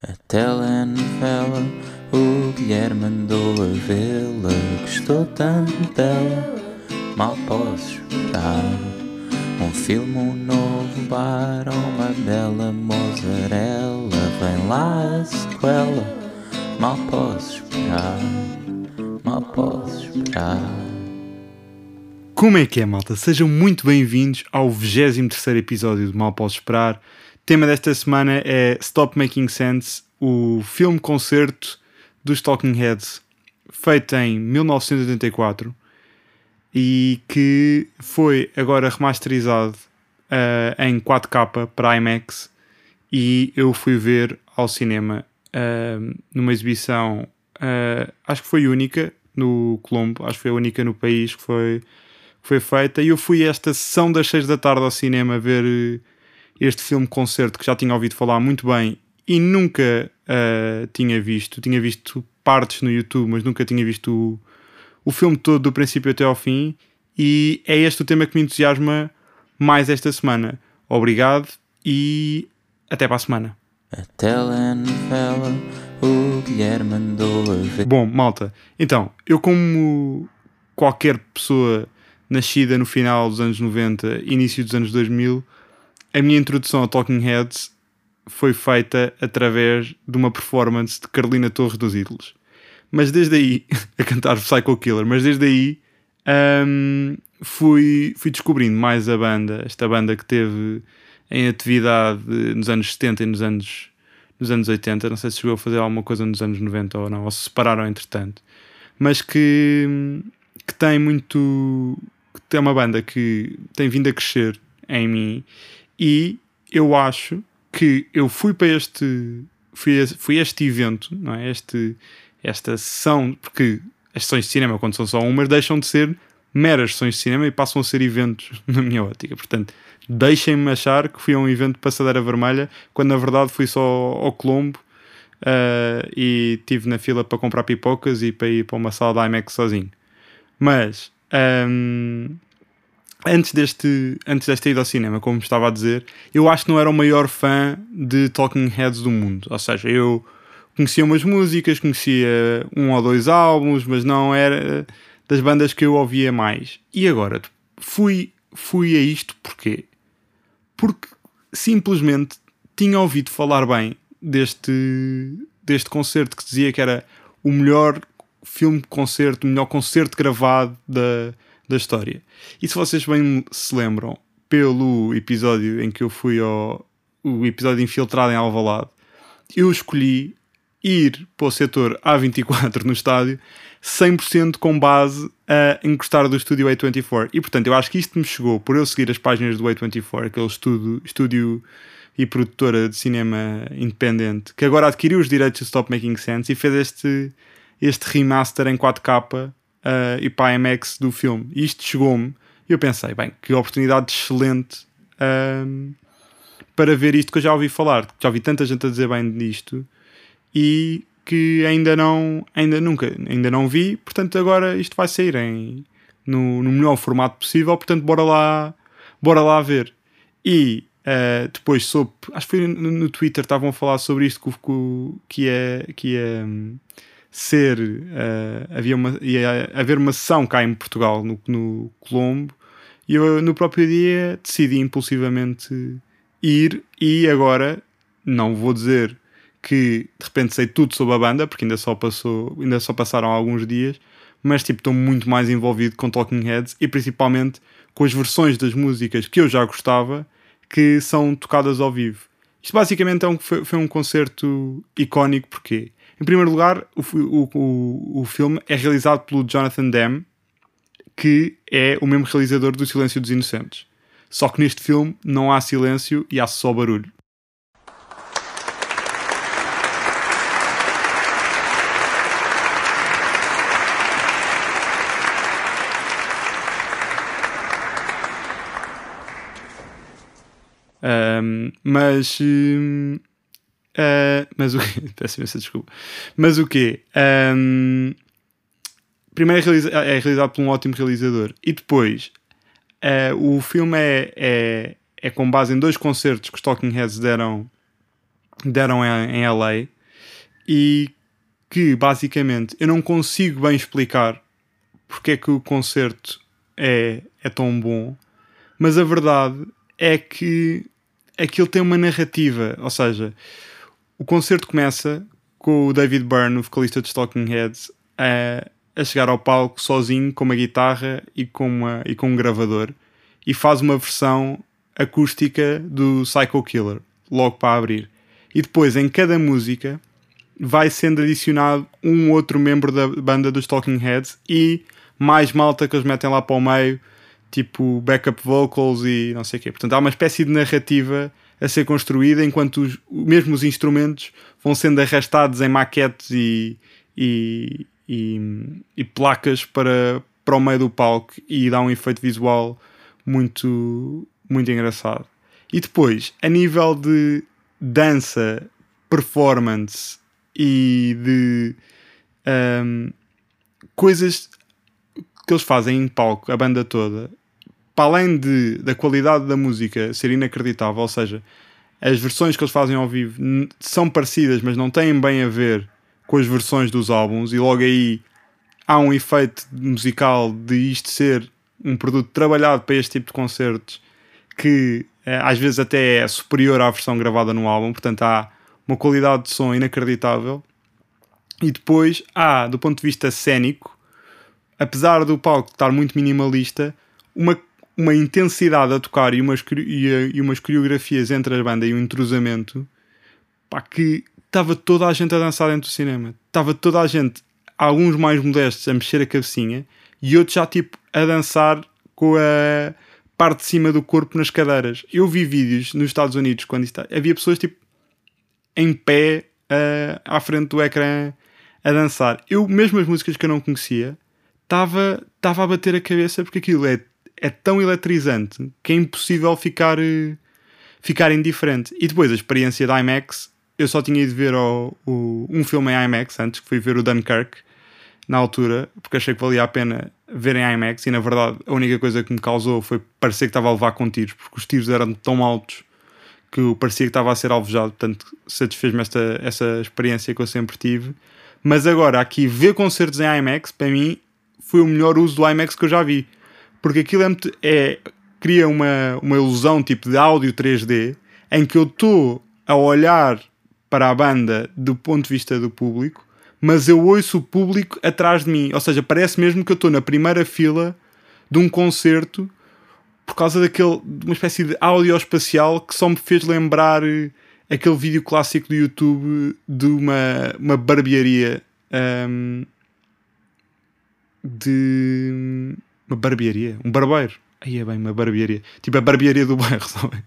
A telenovela, o Guilherme andou a vê-la, gostou tanto dela, mal posso esperar. Um filme, um novo bar, uma bela mozzarella, vem lá a sequela, mal posso esperar, mal posso esperar. Como é que é, malta? Sejam muito bem-vindos ao 23 episódio de Mal Posso Esperar. Tema desta semana é Stop Making Sense, o filme-concerto dos Talking Heads, feito em 1984 e que foi agora remasterizado uh, em 4K para IMAX e eu fui ver ao cinema uh, numa exibição, uh, acho que foi única no Colombo, acho que foi a única no país que foi foi feita e eu fui esta sessão das 6 da tarde ao cinema ver este filme concerto que já tinha ouvido falar muito bem e nunca uh, tinha visto. Tinha visto partes no YouTube, mas nunca tinha visto o, o filme todo do princípio até ao fim. E é este o tema que me entusiasma mais esta semana. Obrigado e até para a semana. A telenovela, o Guilherme andou a ver. Bom, malta, então, eu como qualquer pessoa nascida no final dos anos 90, início dos anos 2000, a minha introdução a Talking Heads foi feita através de uma performance de Carolina Torres dos Ídolos. Mas desde aí, a cantar Psycho Killer, mas desde aí um, fui, fui descobrindo mais a banda, esta banda que teve em atividade nos anos 70 e nos anos, nos anos 80. Não sei se chegou a fazer alguma coisa nos anos 90 ou não, ou se separaram entretanto, mas que, que tem muito é uma banda que tem vindo a crescer em mim e eu acho que eu fui para este fui, fui este evento, não é? Este, esta sessão, porque as sessões de cinema, quando são só umas, deixam de ser meras sessões de cinema e passam a ser eventos, na minha ótica. Portanto, deixem-me achar que fui a um evento de passadeira vermelha, quando na verdade fui só ao Colombo uh, e estive na fila para comprar pipocas e para ir para uma sala da IMAX sozinho. Mas um, antes, deste, antes desta ida ao cinema, como estava a dizer, eu acho que não era o maior fã de Talking Heads do mundo. Ou seja, eu conhecia umas músicas, conhecia um ou dois álbuns, mas não era das bandas que eu ouvia mais. E agora fui, fui a isto porquê? Porque simplesmente tinha ouvido falar bem deste, deste concerto que dizia que era o melhor filme-concerto, o melhor concerto gravado da, da história. E se vocês bem se lembram, pelo episódio em que eu fui ao o episódio infiltrado em Alvalade, eu escolhi ir para o setor A24 no estádio 100% com base a encostar do estúdio A24. E portanto, eu acho que isto me chegou por eu seguir as páginas do A24, aquele estúdio, estúdio e produtora de cinema independente, que agora adquiriu os direitos de Stop Making Sense e fez este este remaster em 4K uh, e para a IMAX do filme. E isto chegou-me e eu pensei, bem, que oportunidade excelente uh, para ver isto que eu já ouvi falar. Já ouvi tanta gente a dizer bem disto e que ainda não, ainda nunca, ainda não vi. Portanto, agora isto vai sair em, no, no melhor formato possível. Portanto, bora lá, bora lá ver. E Uh, depois soube, acho que foi no, no Twitter, estavam a falar sobre isto que, que é, que é um, ser uh, havia uma, ia haver uma sessão cá em Portugal no, no Colombo e eu no próprio dia decidi impulsivamente ir e agora não vou dizer que de repente sei tudo sobre a banda porque ainda só passou ainda só passaram alguns dias mas tipo estou muito mais envolvido com Talking Heads e principalmente com as versões das músicas que eu já gostava que são tocadas ao vivo. Isto basicamente é um, foi, foi um concerto icónico porque em primeiro lugar, o, o, o, o filme é realizado pelo Jonathan Demme, que é o mesmo realizador do Silêncio dos Inocentes. Só que neste filme não há silêncio e há só barulho. Um, mas um, Uh, mas o quê? Peço imensa desculpa. Mas o quê? Um, primeiro é, realiza é realizado por um ótimo realizador. E depois, uh, o filme é, é, é com base em dois concertos que os Talking Heads deram deram em, em LA e que basicamente eu não consigo bem explicar porque é que o concerto é, é tão bom, mas a verdade é que aquilo tem uma narrativa, ou seja, o concerto começa com o David Byrne, o vocalista de Talking Heads, a, a chegar ao palco sozinho com uma guitarra e com, uma, e com um gravador e faz uma versão acústica do Psycho Killer, logo para abrir. E depois, em cada música, vai sendo adicionado um outro membro da banda dos Talking Heads e mais malta que eles metem lá para o meio, tipo backup vocals e não sei o quê. Portanto, há uma espécie de narrativa a ser construída enquanto os, mesmo os instrumentos vão sendo arrastados em maquetes e, e, e, e placas para, para o meio do palco e dá um efeito visual muito, muito engraçado. E depois, a nível de dança, performance e de um, coisas que eles fazem em palco, a banda toda, para além de, da qualidade da música ser inacreditável, ou seja, as versões que eles fazem ao vivo são parecidas, mas não têm bem a ver com as versões dos álbuns, e logo aí há um efeito musical de isto ser um produto trabalhado para este tipo de concertos que é, às vezes até é superior à versão gravada no álbum, portanto há uma qualidade de som inacreditável. E depois há, do ponto de vista cênico, apesar do palco estar muito minimalista, uma, uma intensidade a tocar e umas, e, e umas coreografias entre a banda e o entrosamento pá, que estava toda a gente a dançar dentro do cinema. Estava toda a gente, alguns mais modestos, a mexer a cabecinha e outros já tipo a dançar com a parte de cima do corpo nas cadeiras. Eu vi vídeos nos Estados Unidos quando está, havia pessoas tipo em pé uh, à frente do ecrã a dançar. Eu, mesmo as músicas que eu não conhecia, estava a bater a cabeça porque aquilo é, é tão eletrizante que é impossível ficar, uh, ficar indiferente. E depois a experiência da IMAX, eu só tinha ido ver o, o, um filme em IMAX antes, que fui ver o Dunkirk na altura, porque achei que valia a pena ver em IMAX e na verdade a única coisa que me causou foi parecer que estava a levar com tiros, porque os tiros eram tão altos que parecia que estava a ser alvejado, portanto satisfez-me esta, essa experiência que eu sempre tive. Mas agora, aqui, ver concertos em IMAX, para mim, foi o melhor uso do IMAX que eu já vi. Porque aquilo é, é cria uma, uma ilusão tipo de áudio 3D em que eu estou a olhar para a banda do ponto de vista do público, mas eu ouço o público atrás de mim. Ou seja, parece mesmo que eu estou na primeira fila de um concerto por causa daquele, de uma espécie de áudio espacial que só me fez lembrar eh, aquele vídeo clássico do YouTube de uma, uma barbearia um, de uma barbearia, um barbeiro. Aí é bem, uma barbearia. Tipo a barbearia do bairro, sabe?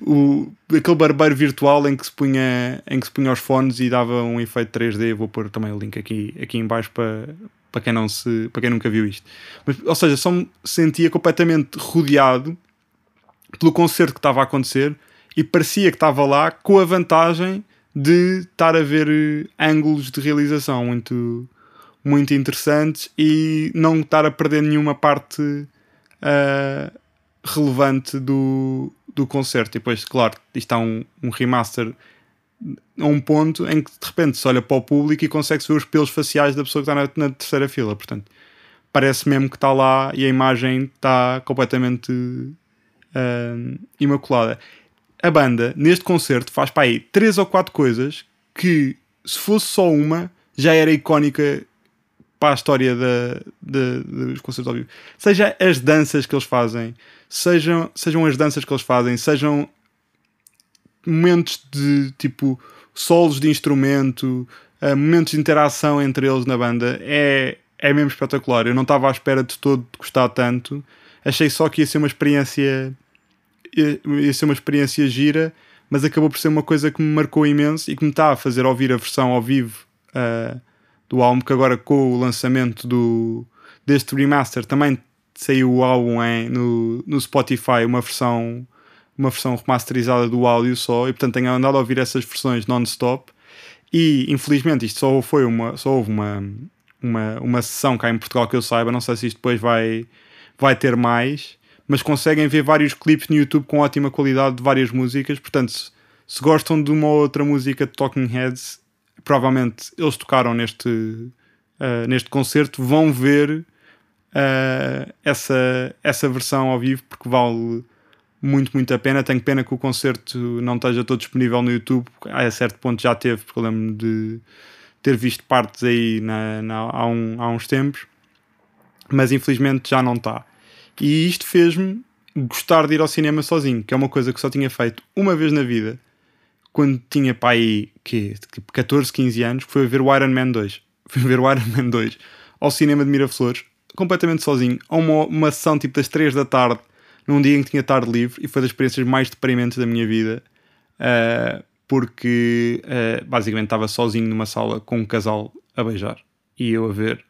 O, aquele barbeiro virtual em que, se punha, em que se punha os fones e dava um efeito 3D. Vou pôr também o link aqui, aqui em baixo para, para quem, não se, para quem nunca viu isto. Mas, ou seja, só me sentia completamente rodeado pelo concerto que estava a acontecer e parecia que estava lá com a vantagem de estar a ver eh, ângulos de realização muito, muito interessantes e não estar a perder nenhuma parte uh, relevante do, do concerto. E depois, claro, isto há um, um remaster a um ponto em que de repente se olha para o público e consegue ver os pelos faciais da pessoa que está na, na terceira fila. Portanto, parece mesmo que está lá e a imagem está completamente uh, imaculada. A banda, neste concerto, faz para aí três ou quatro coisas que, se fosse só uma, já era icónica para a história dos concertos ao vivo. Seja as danças que eles fazem, sejam, sejam as danças que eles fazem, sejam momentos de tipo solos de instrumento, uh, momentos de interação entre eles na banda, é, é mesmo espetacular. Eu não estava à espera de todo de gostar tanto. Achei só que ia ser uma experiência ia, ia ser uma experiência gira, mas acabou por ser uma coisa que me marcou imenso e que me está a fazer ouvir a versão ao vivo uh, do álbum, que agora com o lançamento do, deste remaster também saiu o álbum no, no Spotify, uma versão uma versão remasterizada do áudio só, e portanto tenho andado a ouvir essas versões non-stop. E infelizmente isto só foi uma, só houve uma, uma, uma sessão cá em Portugal que eu saiba, não sei se isto depois vai, vai ter mais, mas conseguem ver vários clipes no YouTube com ótima qualidade de várias músicas, portanto, se, gostam de uma ou outra música de Talking Heads, provavelmente eles tocaram neste, uh, neste concerto, vão ver uh, essa, essa versão ao vivo porque vale muito, muito a pena. Tenho pena que o concerto não esteja todo disponível no YouTube, a certo ponto já teve, porque eu lembro de ter visto partes aí na, na, há, um, há uns tempos, mas infelizmente já não está. E isto fez-me gostar de ir ao cinema sozinho, que é uma coisa que só tinha feito uma vez na vida, quando tinha pai que, 14, 15 anos, que foi ver o Iron Man 2. Fui ver o Iron Man 2 ao cinema de Miraflores, completamente sozinho, a uma, uma sessão tipo das 3 da tarde, num dia em que tinha tarde livre, e foi das experiências mais deprimentes da minha vida. Uh, porque uh, basicamente estava sozinho numa sala com um casal a beijar e eu a ver,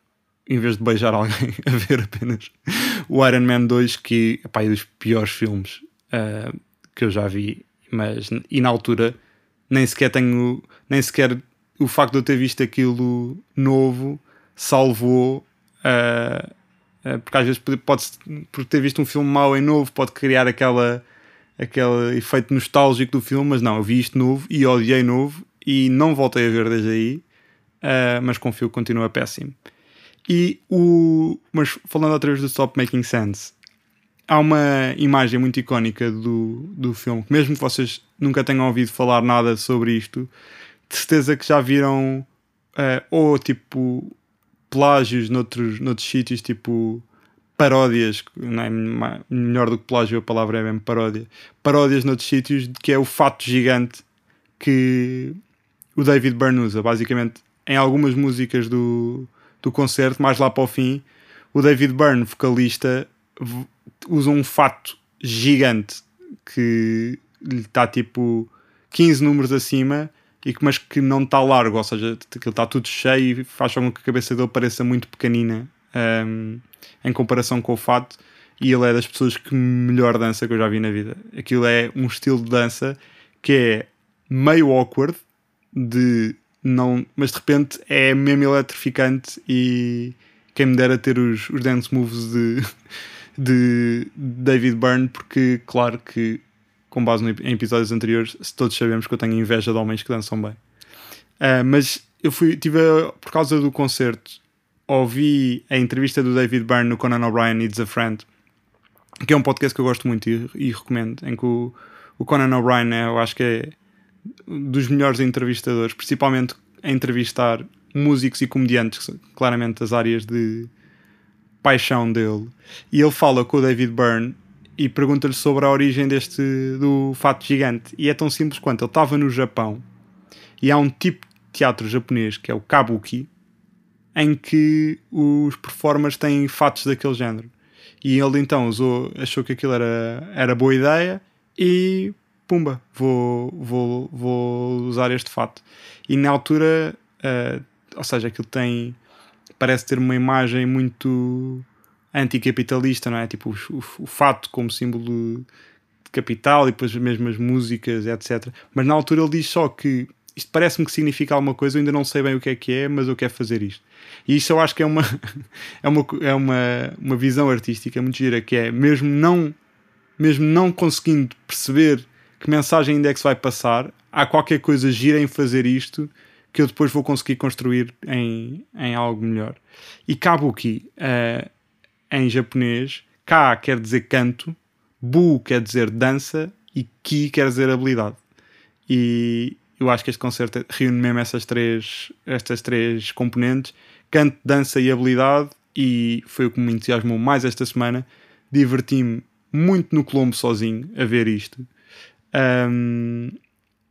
em vez de beijar alguém, a ver apenas o Iron Man 2, que epá, é dos piores filmes uh, que eu já vi, mas e na altura nem sequer tenho, nem sequer o facto de eu ter visto aquilo novo salvou. Uh, porque às vezes pode, por ter visto um filme mau em novo, pode criar aquela aquele efeito nostálgico do filme, mas não, eu vi isto novo e odiei novo e não voltei a ver desde aí, uh, mas confio que continua péssimo. E o. Mas falando outra vez do Stop Making Sense, há uma imagem muito icónica do, do filme, que mesmo que vocês nunca tenham ouvido falar nada sobre isto, de certeza que já viram uh, ou tipo plágios noutros, noutros sítios, tipo paródias, não é melhor do que plágio, a palavra é mesmo paródia, paródias noutros sítios, que é o fato gigante que o David Byrne usa. Basicamente, em algumas músicas do, do concerto, mais lá para o fim, o David Byrne, vocalista, usa um fato gigante que lhe está tipo 15 números acima e que, mas que não está largo, ou seja, que está tudo cheio e faz com que a cabeça dele pareça muito pequenina. Um, em comparação com o fato e ele é das pessoas que melhor dança que eu já vi na vida. Aquilo é um estilo de dança que é meio awkward, de não, mas de repente é mesmo eletrificante e quem me dera ter os, os dance moves de, de David Byrne, porque claro que com base em episódios anteriores, todos sabemos que eu tenho inveja de homens que dançam bem. Uh, mas eu fui, tive, por causa do concerto, ouvi a entrevista do David Byrne no Conan O'Brien Needs a Friend, que é um podcast que eu gosto muito e, e recomendo, em que o, o Conan O'Brien é, eu acho que é dos melhores entrevistadores, principalmente a entrevistar músicos e comediantes, claramente as áreas de paixão dele. E ele fala com o David Byrne e pergunta-lhe sobre a origem deste do fato gigante. E é tão simples quanto ele estava no Japão e há um tipo de teatro japonês que é o kabuki, em que os performers têm fatos daquele género. E ele então usou, achou que aquilo era, era boa ideia e pumba, vou, vou, vou usar este fato. E na altura, uh, ou seja, aquilo tem, parece ter uma imagem muito anticapitalista, não é? Tipo o, o, o fato como símbolo de capital e depois as mesmas músicas, etc. Mas na altura ele diz só que isto parece-me que significa alguma coisa, eu ainda não sei bem o que é que é, mas eu quero fazer isto. E isso eu acho que é uma, é uma, é uma, uma visão artística muito gira, que é mesmo não, mesmo não conseguindo perceber que mensagem ainda é que se vai passar, há qualquer coisa gira em fazer isto que eu depois vou conseguir construir em, em algo melhor. E Kabuki, uh, em japonês, Ka quer dizer canto, Bu quer dizer dança e Ki quer dizer habilidade. E, eu acho que este concerto reúne mesmo essas três, estas três componentes: canto, dança e habilidade. E foi o que me entusiasmou mais esta semana. Diverti-me muito no Colombo sozinho a ver isto. Um,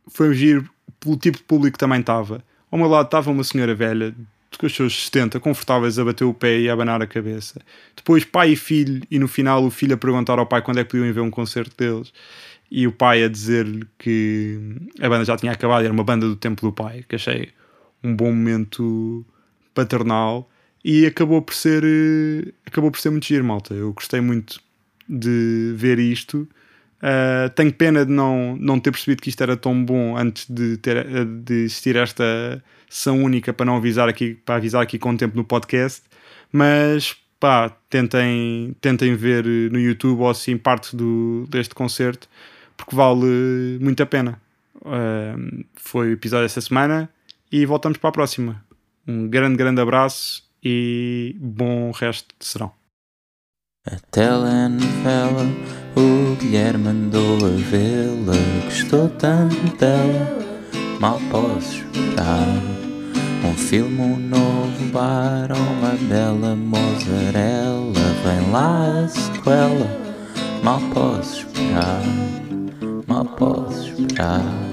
foi um giro pelo tipo de público que também estava. Ao meu lado estava uma senhora velha, com os seus 70, confortáveis, a bater o pé e a abanar a cabeça. Depois pai e filho, e no final o filho a perguntar ao pai quando é que podiam ver um concerto deles e o pai a dizer-lhe que a banda já tinha acabado, era uma banda do tempo do pai, que achei um bom momento paternal e acabou por ser acabou por ser muito giro, malta. Eu gostei muito de ver isto. Uh, tenho pena de não, não ter percebido que isto era tão bom antes de, ter, de existir esta sessão única para não avisar aqui, para avisar aqui com tempo no podcast, mas pá, tentem, tentem ver no YouTube ou assim parte do, deste concerto porque vale muito a pena. uh, foi o episódio desta semana e voltamos para a próxima. Um grande, grande abraço e bom resto de serão. A telenovela, o Guilherme andou a vê-la, gostou tanto dela, mal posso esperar. Um filme, um novo bar, uma bela mozzarella, vem lá a sequela, mal posso esperar, mal posso esperar.